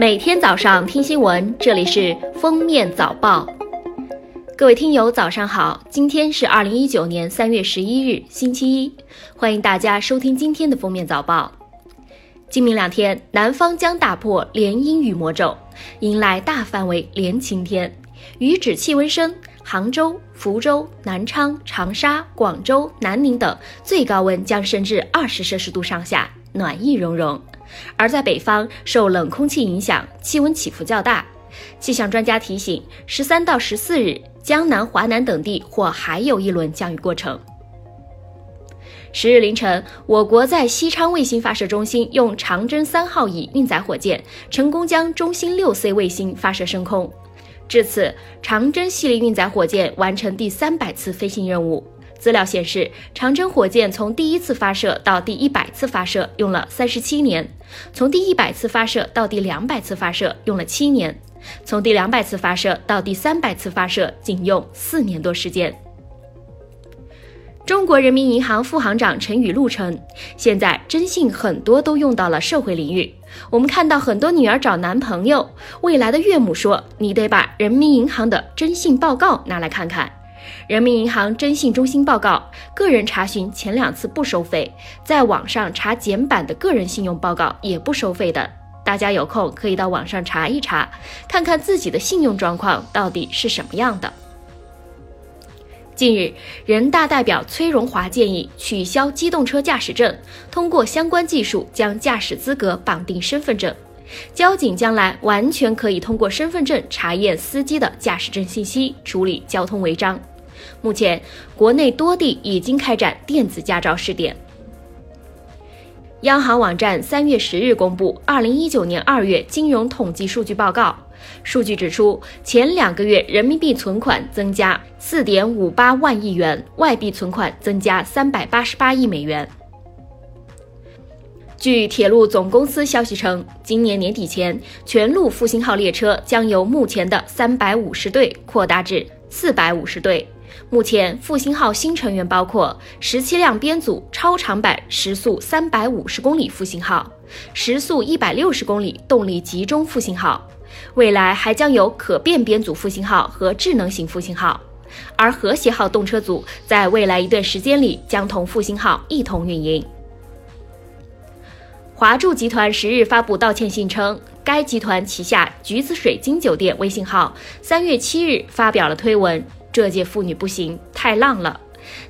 每天早上听新闻，这里是封面早报。各位听友，早上好！今天是二零一九年三月十一日，星期一，欢迎大家收听今天的封面早报。今明两天，南方将打破连阴雨魔咒，迎来大范围连晴天，雨指气温升，杭州、福州、南昌、长沙、广州、南宁等最高温将升至二十摄氏度上下，暖意融融。而在北方，受冷空气影响，气温起伏较大。气象专家提醒，十三到十四日，江南、华南等地或还有一轮降雨过程。十日凌晨，我国在西昌卫星发射中心用长征三号乙运载火箭成功将中星六 C 卫星发射升空。至此，长征系列运载火箭完成第三百次飞行任务。资料显示，长征火箭从第一次发射到第一百次发射用了三十七年，从第一百次发射到第两百次发射用了七年，从第两百次发射到第三百次发射仅用四年多时间。中国人民银行副行长陈雨露称，现在征信很多都用到了社会领域。我们看到很多女儿找男朋友，未来的岳母说：“你得把人民银行的征信报告拿来看看。”人民银行征信中心报告，个人查询前两次不收费，在网上查简版的个人信用报告也不收费的。大家有空可以到网上查一查，看看自己的信用状况到底是什么样的。近日，人大代表崔荣华建议取消机动车驾驶证，通过相关技术将驾驶资格绑定身份证，交警将来完全可以通过身份证查验司机的驾驶证信息，处理交通违章。目前，国内多地已经开展电子驾照试点。央行网站三月十日公布二零一九年二月金融统计数据报告，数据指出，前两个月人民币存款增加四点五八万亿元，外币存款增加三百八十八亿美元。据铁路总公司消息称，今年年底前，全路复兴号列车将由目前的三百五十对扩大至四百五十对。目前，复兴号新成员包括十七辆编组超长版时速三百五十公里复兴号、时速一百六十公里动力集中复兴号，未来还将有可变编组复兴号和智能型复兴号。而和谐号动车组在未来一段时间里将同复兴号一同运营。华住集团十日发布道歉信称，该集团旗下橘子水晶酒店微信号三月七日发表了推文。这届妇女不行，太浪了。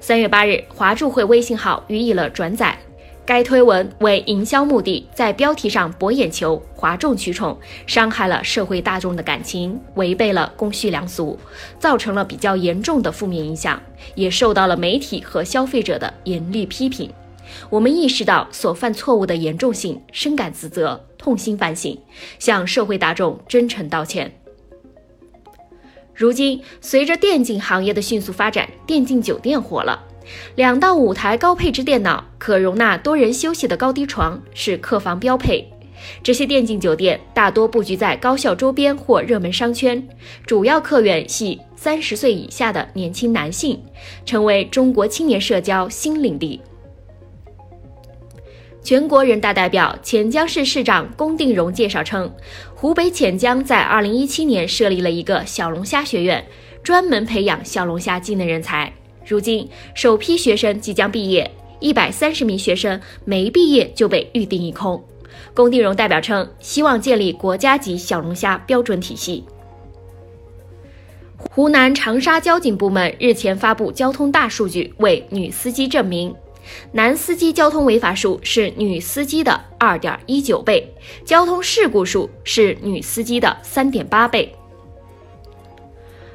三月八日，华住会微信号予以了转载，该推文为营销目的，在标题上博眼球、哗众取宠，伤害了社会大众的感情，违背了公序良俗，造成了比较严重的负面影响，也受到了媒体和消费者的严厉批评。我们意识到所犯错误的严重性，深感自责，痛心反省，向社会大众真诚道歉。如今，随着电竞行业的迅速发展，电竞酒店火了。两到五台高配置电脑，可容纳多人休息的高低床是客房标配。这些电竞酒店大多布局在高校周边或热门商圈，主要客源系三十岁以下的年轻男性，成为中国青年社交新领地。全国人大代表、潜江市市长龚定荣介绍称，湖北潜江在2017年设立了一个小龙虾学院，专门培养小龙虾技能人才。如今，首批学生即将毕业，一百三十名学生没毕业就被预定一空。龚定荣代表称，希望建立国家级小龙虾标准体系。湖南长沙交警部门日前发布交通大数据，为女司机证明。男司机交通违法数是女司机的二点一九倍，交通事故数是女司机的三点八倍。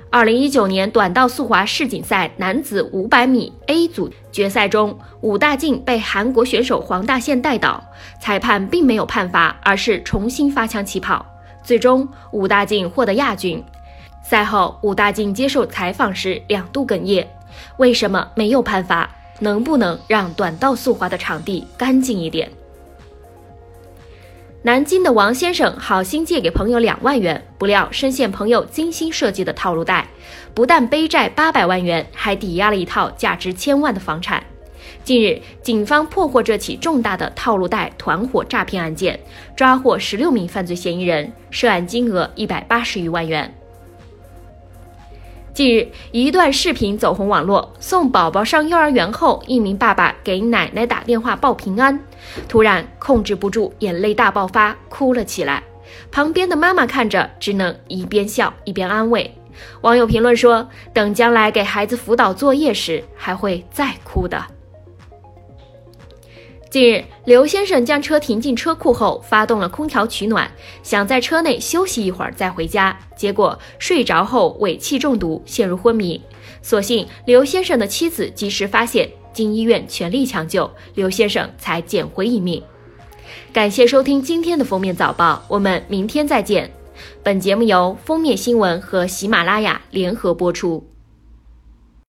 二零一九年短道速滑世锦赛男子五百米 A 组决赛中，武大靖被韩国选手黄大宪带倒，裁判并没有判罚，而是重新发枪起跑，最终武大靖获得亚军。赛后，武大靖接受采访时两度哽咽，为什么没有判罚？能不能让短道速滑的场地干净一点？南京的王先生好心借给朋友两万元，不料深陷朋友精心设计的套路贷，不但背债八百万元，还抵押了一套价值千万的房产。近日，警方破获这起重大的套路贷团伙诈骗案件，抓获十六名犯罪嫌疑人，涉案金额一百八十余万元。近日，一段视频走红网络。送宝宝上幼儿园后，一名爸爸给奶奶打电话报平安，突然控制不住，眼泪大爆发，哭了起来。旁边的妈妈看着，只能一边笑一边安慰。网友评论说：“等将来给孩子辅导作业时，还会再哭的。”近日，刘先生将车停进车库后，发动了空调取暖，想在车内休息一会儿再回家。结果睡着后尾气中毒，陷入昏迷。所幸刘先生的妻子及时发现，经医院全力抢救，刘先生才捡回一命。感谢收听今天的封面早报，我们明天再见。本节目由封面新闻和喜马拉雅联合播出。